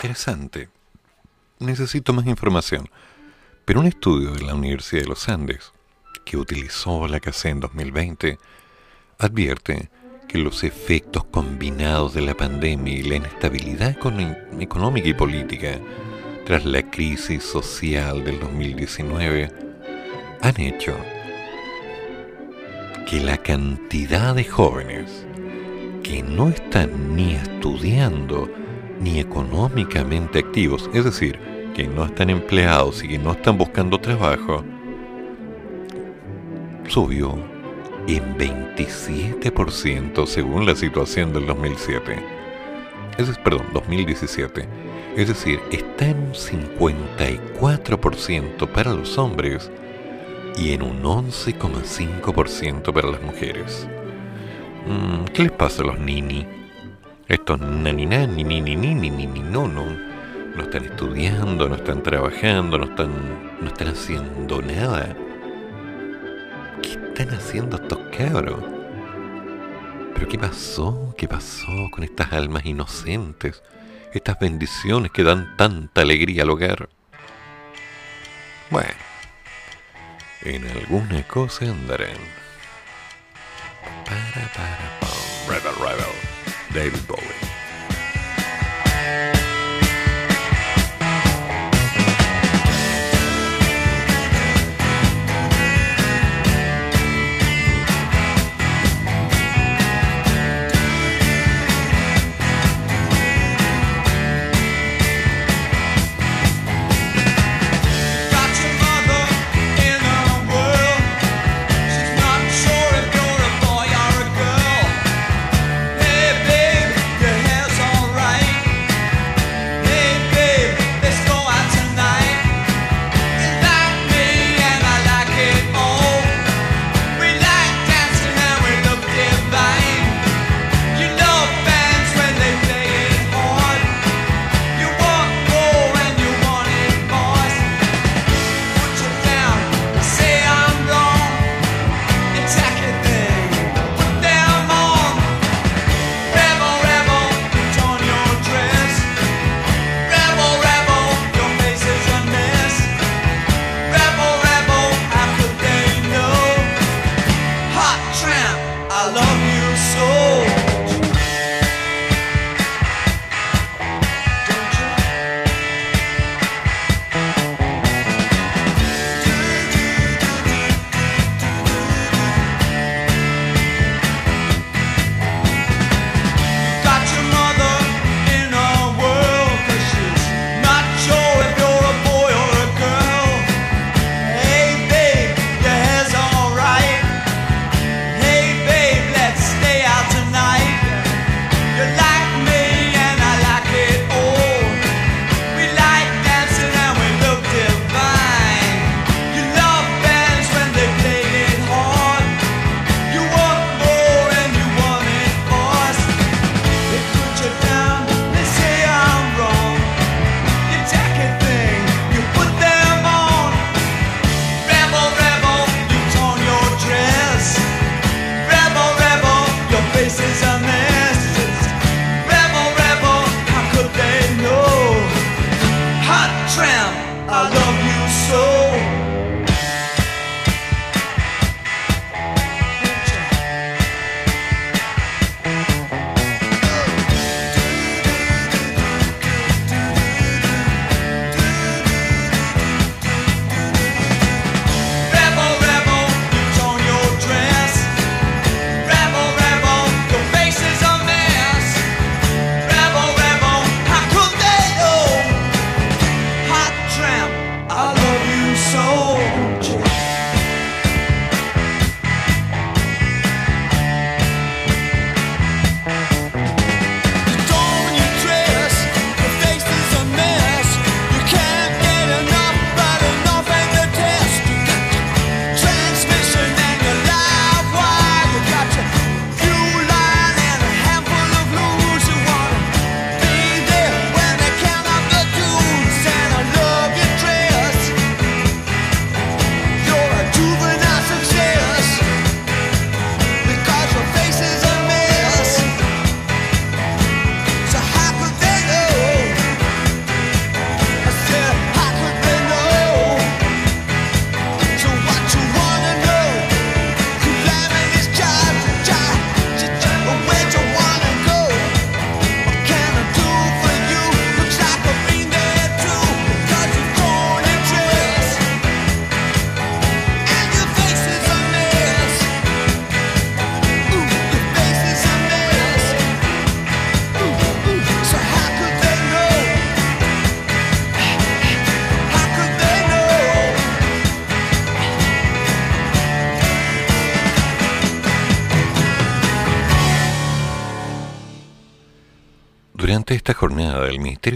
Interesante. Necesito más información. Pero un estudio de la Universidad de los Andes, que utilizó la CACE en 2020, advierte que los efectos combinados de la pandemia y la inestabilidad económica y política tras la crisis social del 2019 han hecho que la cantidad de jóvenes que no están ni estudiando ni económicamente activos, es decir, que no están empleados y que no están buscando trabajo, subió en 27% según la situación del 2007. Es, perdón, 2017. Es decir, está en un 54% para los hombres y en un 11,5% para las mujeres. Mm, ¿Qué les pasa a los nini? Estos nani nani nini nini nini no no no están estudiando, no están trabajando, no están no están haciendo nada. ¿Qué están haciendo estos cabros? ¿Pero qué pasó? ¿Qué pasó con estas almas inocentes? Estas bendiciones que dan tanta alegría al hogar. Bueno, en alguna cosa andarán. Para, para, pam. Rebel, rebel. David Bowie.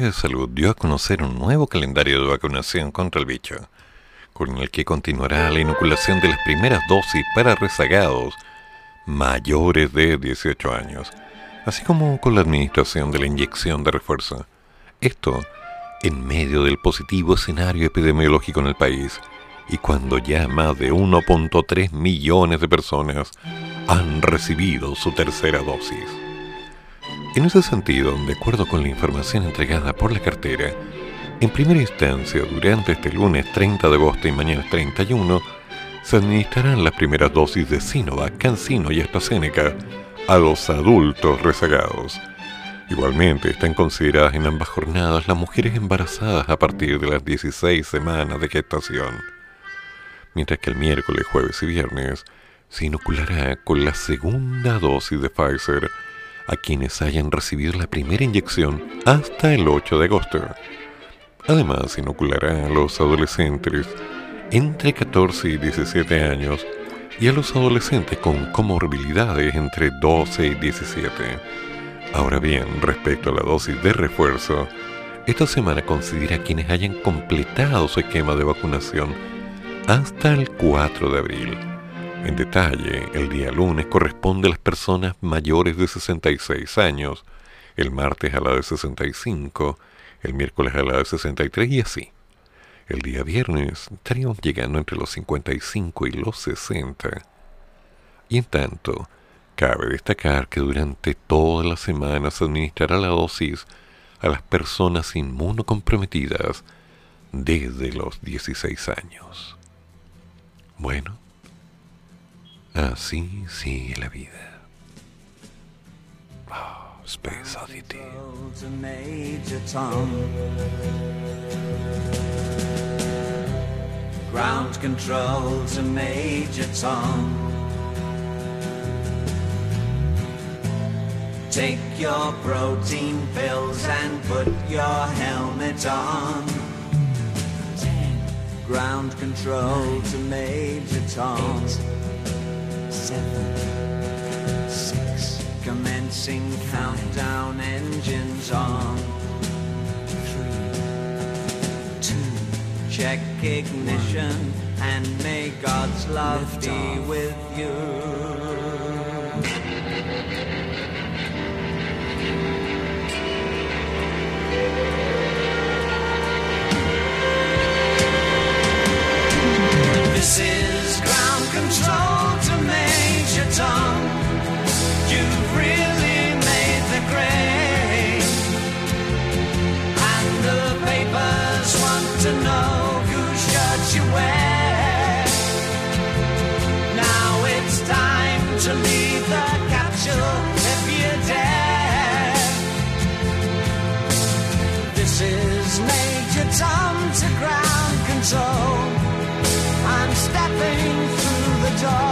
Ministerio de Salud dio a conocer un nuevo calendario de vacunación contra el bicho, con el que continuará la inoculación de las primeras dosis para rezagados mayores de 18 años, así como con la administración de la inyección de refuerzo. Esto en medio del positivo escenario epidemiológico en el país y cuando ya más de 1.3 millones de personas han recibido su tercera dosis. En ese sentido, de acuerdo con la información entregada por la cartera, en primera instancia, durante este lunes 30 de agosto y mañana 31, se administrarán las primeras dosis de Sinovac, CanSino y AstraZeneca a los adultos rezagados. Igualmente están consideradas en ambas jornadas las mujeres embarazadas a partir de las 16 semanas de gestación, mientras que el miércoles, jueves y viernes se inoculará con la segunda dosis de Pfizer a quienes hayan recibido la primera inyección hasta el 8 de agosto. Además, inoculará a los adolescentes entre 14 y 17 años y a los adolescentes con comorbilidades entre 12 y 17. Ahora bien, respecto a la dosis de refuerzo, esta semana considera a quienes hayan completado su esquema de vacunación hasta el 4 de abril. En detalle, el día lunes corresponde a las personas mayores de 66 años, el martes a la de 65, el miércoles a la de 63 y así. El día viernes estaríamos llegando entre los 55 y los 60. Y en tanto, cabe destacar que durante toda la semana se administrará la dosis a las personas inmunocomprometidas desde los 16 años. Bueno, así sigue la vida. Ah, Space Oddity. Ground control to Major Tom. Take your protein pills and put your helmet on. Ground control to Major Tom. Seven, six, commencing countdown engines on. Three, two, check ignition and may God's love be with you. This is ground control Tom you really made the grade Under papers want to know who shot you away Now it's time to leave the capture let fear death This is major Tom to ground control. I'm stepping through the door.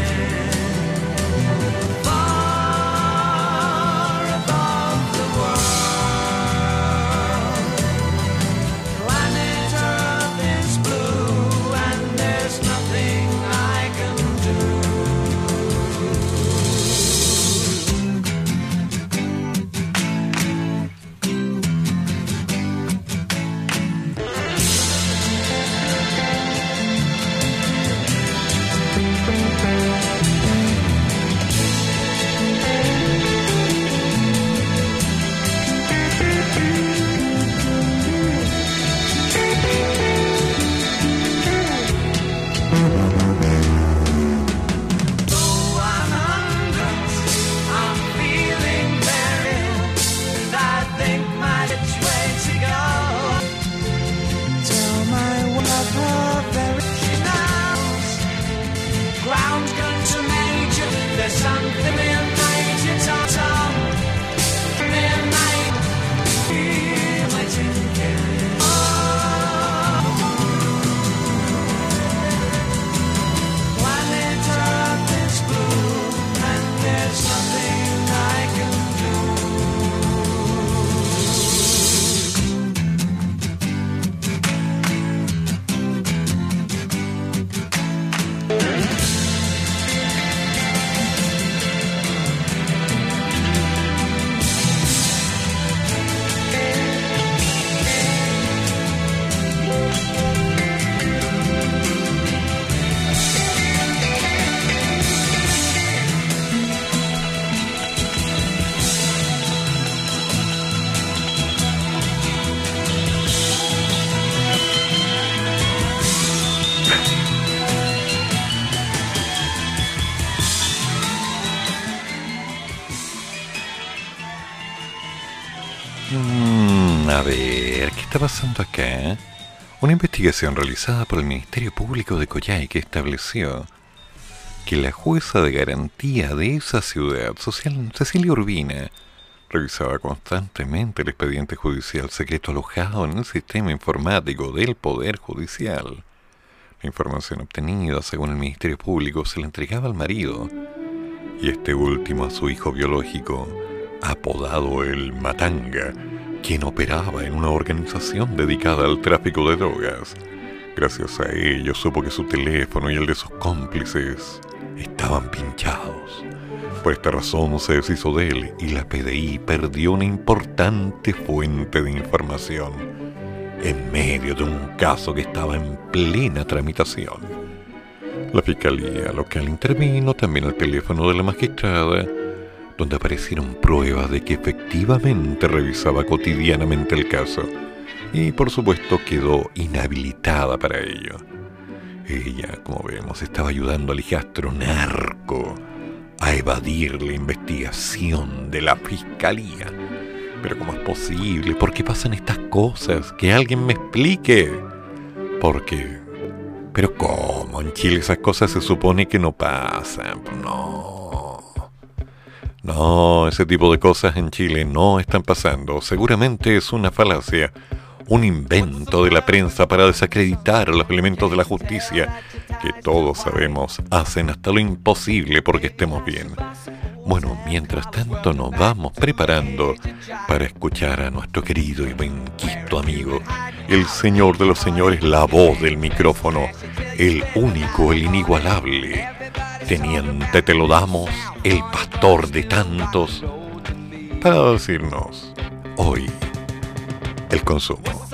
Pasando acá? Una investigación realizada por el Ministerio Público de Coyhaique estableció que la jueza de garantía de esa ciudad, social, Cecilia Urbina, revisaba constantemente el expediente judicial secreto alojado en el sistema informático del Poder Judicial. La información obtenida, según el Ministerio Público, se la entregaba al marido y este último a su hijo biológico, apodado el Matanga, quien operaba en una organización dedicada al tráfico de drogas. Gracias a ello supo que su teléfono y el de sus cómplices estaban pinchados. Por esta razón se deshizo de él y la PDI perdió una importante fuente de información en medio de un caso que estaba en plena tramitación. La fiscalía local intervino también al teléfono de la magistrada, donde aparecieron pruebas de que efectivamente revisaba cotidianamente el caso y por supuesto quedó inhabilitada para ello. Ella, como vemos, estaba ayudando al hijastro narco a evadir la investigación de la fiscalía. Pero ¿cómo es posible? ¿Por qué pasan estas cosas? Que alguien me explique. Porque... Pero ¿cómo? En Chile esas cosas se supone que no pasan. No. No, ese tipo de cosas en Chile no están pasando. Seguramente es una falacia, un invento de la prensa para desacreditar a los elementos de la justicia que todos sabemos hacen hasta lo imposible porque estemos bien. Bueno, mientras tanto nos vamos preparando para escuchar a nuestro querido y benquito amigo, el señor de los señores, la voz del micrófono, el único, el inigualable. Teniente te lo damos, el pastor de tantos, para decirnos hoy el consumo.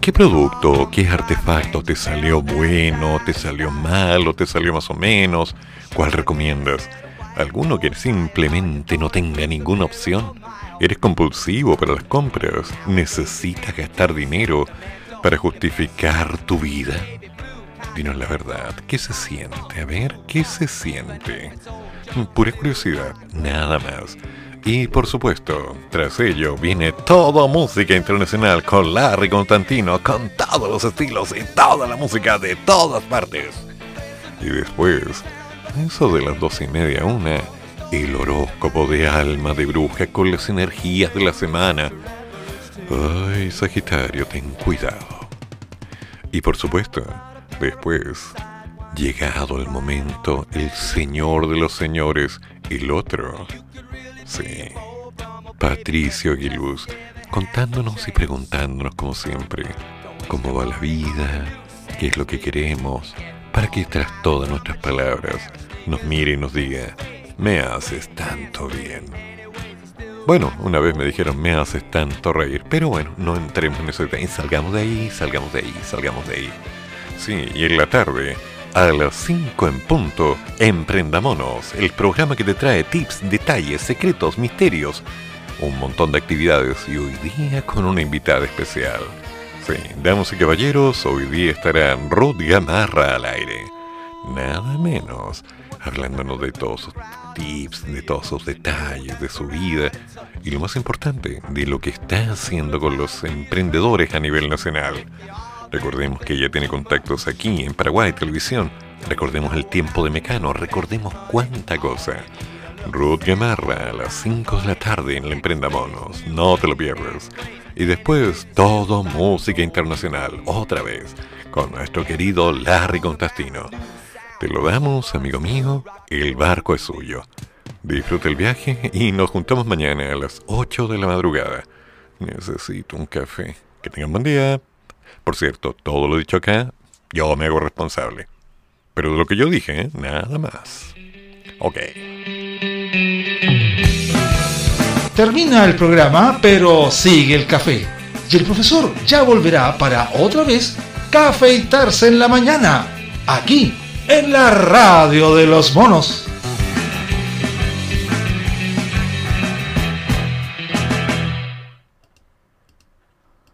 ¿Qué producto, qué artefacto te salió bueno, te salió malo, te salió más o menos? ¿Cuál recomiendas? ¿Alguno que simplemente no tenga ninguna opción? ¿Eres compulsivo para las compras? ¿Necesitas gastar dinero para justificar tu vida? Dinos la verdad, ¿qué se siente? A ver, ¿qué se siente? Pura curiosidad, nada más. Y por supuesto, tras ello viene toda música internacional con Larry Constantino, con todos los estilos y toda la música de todas partes. Y después, eso de las dos y media una, el horóscopo de alma de bruja con las energías de la semana. Ay, Sagitario, ten cuidado. Y por supuesto, después, llegado el momento, el señor de los señores, el otro. Sí, Patricio Aguiluz, contándonos y preguntándonos como siempre, cómo va la vida, qué es lo que queremos, para que tras todas nuestras palabras nos mire y nos diga, me haces tanto bien. Bueno, una vez me dijeron, me haces tanto reír, pero bueno, no entremos en ese tema, salgamos de ahí, salgamos de ahí, salgamos de ahí. Sí, y en la tarde, a las 5 en punto, Emprendamonos, el programa que te trae tips, detalles, secretos, misterios, un montón de actividades y hoy día con una invitada especial. Sí, damas y caballeros, hoy día estará Ruth Gamarra al aire. Nada menos, hablándonos de todos sus tips, de todos sus detalles, de su vida y lo más importante, de lo que está haciendo con los emprendedores a nivel nacional. Recordemos que ella tiene contactos aquí en Paraguay Televisión. Recordemos el tiempo de Mecano. Recordemos cuánta cosa. Ruth Gamarra a las 5 de la tarde en la Emprendamonos. No te lo pierdas. Y después todo música internacional. Otra vez. Con nuestro querido Larry Contastino. Te lo damos, amigo mío. El barco es suyo. Disfruta el viaje y nos juntamos mañana a las 8 de la madrugada. Necesito un café. Que tengan buen día. Por cierto, todo lo dicho acá, yo me hago responsable. Pero de lo que yo dije, ¿eh? nada más. Ok. Termina el programa, pero sigue el café. Y el profesor ya volverá para otra vez cafeitarse en la mañana, aquí, en la radio de los monos.